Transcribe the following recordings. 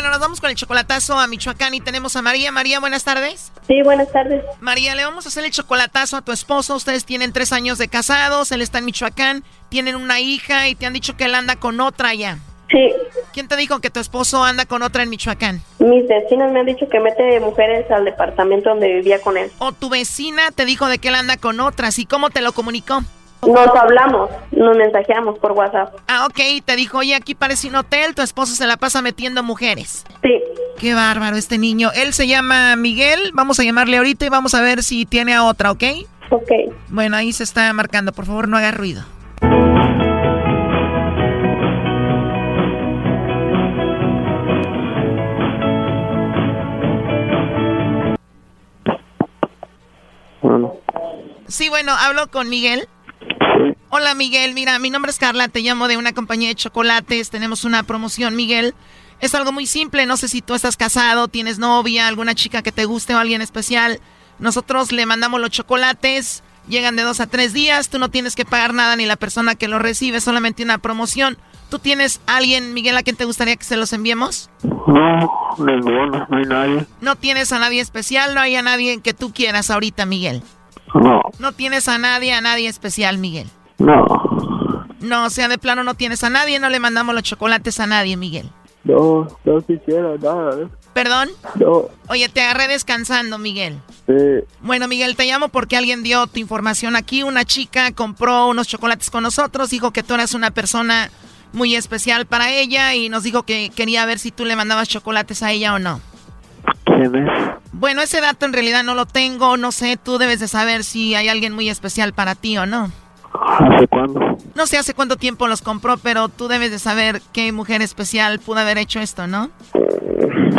Bueno, nos vamos con el chocolatazo a Michoacán y tenemos a María. María, buenas tardes. Sí, buenas tardes. María, le vamos a hacer el chocolatazo a tu esposo. Ustedes tienen tres años de casados, él está en Michoacán, tienen una hija y te han dicho que él anda con otra ya. Sí. ¿Quién te dijo que tu esposo anda con otra en Michoacán? Mis vecinos me han dicho que mete mujeres al departamento donde vivía con él. ¿O tu vecina te dijo de que él anda con otras? ¿Y cómo te lo comunicó? Nos hablamos, nos mensajeamos por WhatsApp. Ah, ok, te dijo, oye, aquí parece un hotel, tu esposo se la pasa metiendo mujeres. Sí. Qué bárbaro este niño. Él se llama Miguel, vamos a llamarle ahorita y vamos a ver si tiene a otra, ¿ok? Ok. Bueno, ahí se está marcando, por favor no haga ruido. Bueno, Sí, bueno, hablo con Miguel. Hola Miguel, mira, mi nombre es Carla, te llamo de una compañía de chocolates, tenemos una promoción, Miguel. Es algo muy simple, no sé si tú estás casado, tienes novia, alguna chica que te guste o alguien especial. Nosotros le mandamos los chocolates, llegan de dos a tres días, tú no tienes que pagar nada ni la persona que los recibe, solamente una promoción. ¿Tú tienes alguien, Miguel, a quien te gustaría que se los enviemos? no, ninguno, no hay nadie. No tienes a nadie especial, no hay a nadie que tú quieras ahorita, Miguel. No, No tienes a nadie, a nadie especial, Miguel. No, No, o sea, de plano no tienes a nadie, no le mandamos los chocolates a nadie, Miguel. no, no quisiera nada. ¿eh? ¿Perdón? No, Oye, te agarré descansando, Miguel. sí, Bueno, Miguel, te llamo porque alguien dio tu información aquí. Una chica compró unos chocolates con nosotros, dijo que tú eras una persona muy especial para ella y nos dijo que quería ver si tú le mandabas chocolates a ella o no. ¿quién es? Bueno, ese dato en realidad no lo tengo, no sé, tú debes de saber si hay alguien muy especial para ti o no. ¿Hace cuándo? No sé hace cuánto tiempo los compró, pero tú debes de saber qué mujer especial pudo haber hecho esto, ¿no?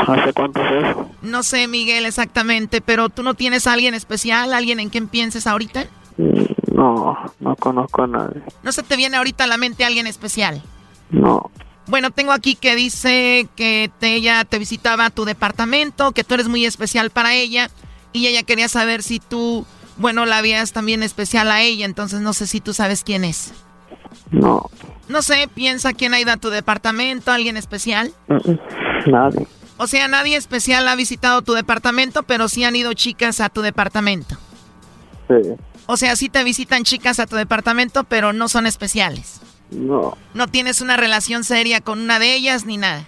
¿Hace cuánto eso? No sé, Miguel, exactamente, pero tú no tienes a alguien especial, alguien en quien pienses ahorita. No, no conozco a nadie. ¿No se te viene ahorita a la mente alguien especial? No, Bueno, tengo aquí que dice que te- ella te visitaba a tu departamento, que tú eres muy especial para ella y ella quería saber si tú, bueno, la habías también especial a ella, entonces no sé si tú sabes quién es. no, No sé, piensa quién ha ido a tu departamento, alguien especial. nadie. O sea, nadie especial ha visitado tu departamento, pero sí han ido chicas a tu departamento. Sí, O sea, sí te visitan chicas a tu departamento, pero no son especiales. No, No tienes una relación seria con una de ellas ni nada.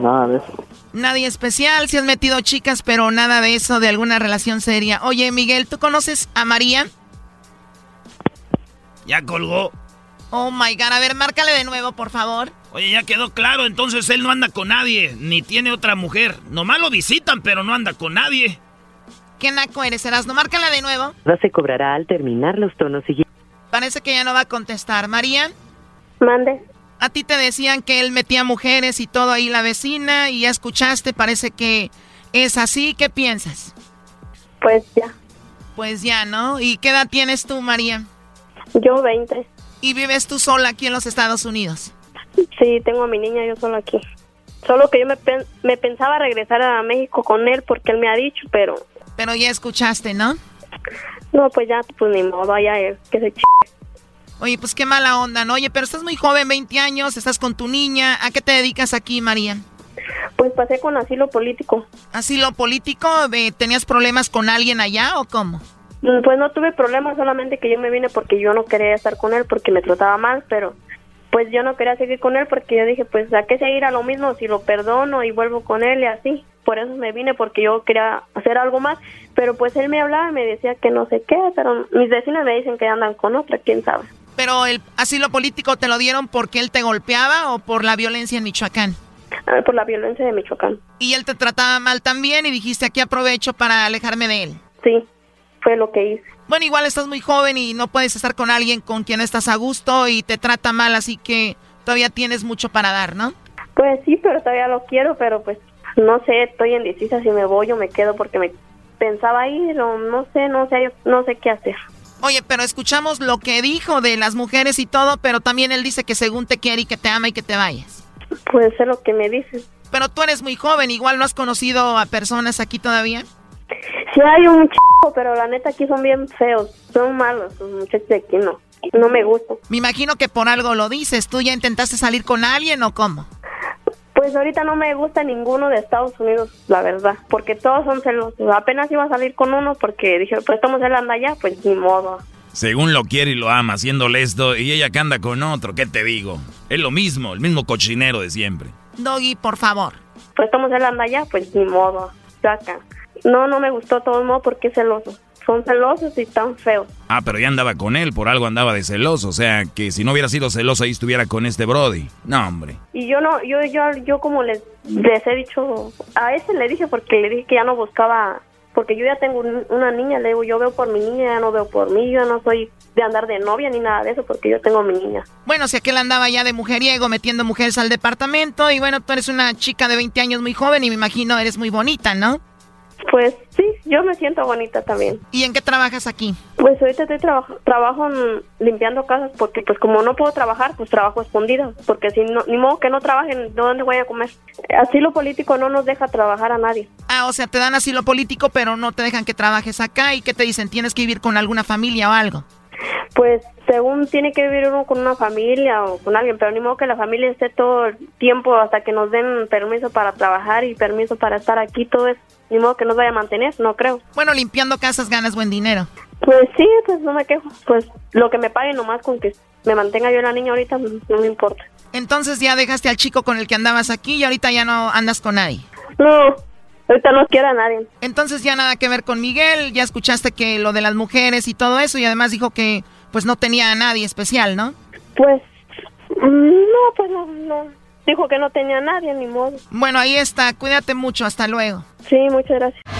nada de eso. Nadie especial, si has metido chicas, pero nada de eso, de alguna relación seria. Oye, Miguel, ¿tú conoces a María? Ya colgó. Oh my god, a ver, márcale de nuevo, por favor. Oye, ya quedó claro, entonces él no anda con nadie, ni tiene otra mujer. Nomás lo visitan, pero no anda con nadie. ¿Qué naco eres, Erasno? Márcala de nuevo. Se cobrará al terminar los tonos siguientes. Parece que ya no va a contestar. María, Mande. a ti te decían que él metía mujeres y todo ahí la vecina, y ya escuchaste, parece que es así. ¿Qué piensas? Pues ya. Pues ya, ¿no? ¿Y qué edad tienes tú, María? Yo 20. ¿Y vives tú sola aquí en los Estados Unidos? Sí, tengo a mi niña yo solo aquí. Solo que yo me, me pensaba regresar a México con él porque él me ha dicho, pero... Pero ya escuchaste, ¿no? No, pues ya, pues ni modo, ya él, que se ch... Oye, pues qué mala onda, ¿no? Oye, pero estás muy joven, 20 años, estás con tu niña. ¿A qué te dedicas aquí, María? Pues pasé con asilo político. ¿Asilo político? ¿Tenías problemas con alguien allá o cómo? Mm, pues no tuve problemas, solamente que yo me vine porque yo no quería estar con él porque me trataba mal, pero pues yo no quería seguir con él porque yo dije, pues a qué seguir a lo mismo si lo perdono y vuelvo con él y así. Por eso me vine porque yo quería hacer algo más, pero pues él me hablaba y me decía que no sé qué, pero mis vecinos me dicen que andan con otra, quién sabe. Pero el asilo político te lo dieron porque él te golpeaba o por la violencia en Michoacán? Ah, por la violencia de Michoacán. ¿Y él te trataba mal también y dijiste aquí aprovecho para alejarme de él? Sí, fue lo que hice. Bueno, igual estás muy joven y no puedes estar con alguien con quien estás a gusto y te trata mal, así que todavía tienes mucho para dar, ¿no? Pues sí, pero todavía lo quiero, pero pues no sé, estoy indecisa si me voy o me quedo porque me pensaba ir o no sé, no sé, no sé qué hacer. Oye, pero escuchamos lo que dijo de las mujeres y todo, pero también él dice que según te quiere y que te ama y que te vayas. Puede ser lo que me dice. Pero tú eres muy joven, igual no has conocido a personas aquí todavía. Sí hay un chico, pero la neta aquí son bien feos, son malos, los muchachos de aquí no, no me gustan. Me imagino que por algo lo dices, ¿tú ya intentaste salir con alguien o cómo? Pues ahorita no me gusta ninguno de Estados Unidos, la verdad, porque todos son celosos. Apenas iba a salir con uno porque dije, pues estamos él anda allá, pues ni modo. Según lo quiere y lo ama, haciéndole esto, y ella que anda con otro, ¿qué te digo? Es lo mismo, el mismo cochinero de siempre. Doggy, por favor. Pues estamos él anda allá, pues ni modo, saca. No, no me gustó todo el modo porque es celoso son celosos y tan feos. Ah, pero ya andaba con él, por algo andaba de celoso, o sea, que si no hubiera sido celoso ahí estuviera con este Brody. No, hombre. Y yo no, yo, yo, yo como les, les he dicho, a ese le dije porque le dije que ya no buscaba, porque yo ya tengo una niña, le digo, yo veo por mi niña, ya no veo por mí, yo no soy de andar de novia ni nada de eso porque yo tengo mi niña. Bueno, si aquel andaba ya de mujeriego metiendo mujeres al departamento y bueno, tú eres una chica de 20 años muy joven y me imagino eres muy bonita, ¿no? Pues sí, yo me siento bonita también. ¿Y en qué trabajas aquí? Pues ahorita estoy trabajo, trabajo limpiando casas porque pues como no puedo trabajar, pues trabajo escondido, porque si no, ni modo que no trabajen, ¿de dónde voy a comer? Asilo político no nos deja trabajar a nadie. Ah, o sea, te dan asilo político, pero no te dejan que trabajes acá y que te dicen, tienes que vivir con alguna familia o algo. Pues según tiene que vivir uno con una familia o con alguien, pero ni modo que la familia esté todo el tiempo hasta que nos den permiso para trabajar y permiso para estar aquí, todo eso. Ni modo que nos vaya a mantener, no creo. Bueno, limpiando casas ganas buen dinero. Pues sí, pues no me quejo. Pues lo que me paguen nomás con que me mantenga yo la niña ahorita no me importa. Entonces ya dejaste al chico con el que andabas aquí y ahorita ya no andas con nadie. No, ahorita no quiero a nadie. Entonces ya nada que ver con Miguel, ya escuchaste que lo de las mujeres y todo eso y además dijo que pues no tenía a nadie especial, ¿no? Pues no, pues no, no dijo que no tenía nadie, ni modo. Bueno, ahí está. Cuídate mucho. Hasta luego. Sí, muchas gracias.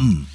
come.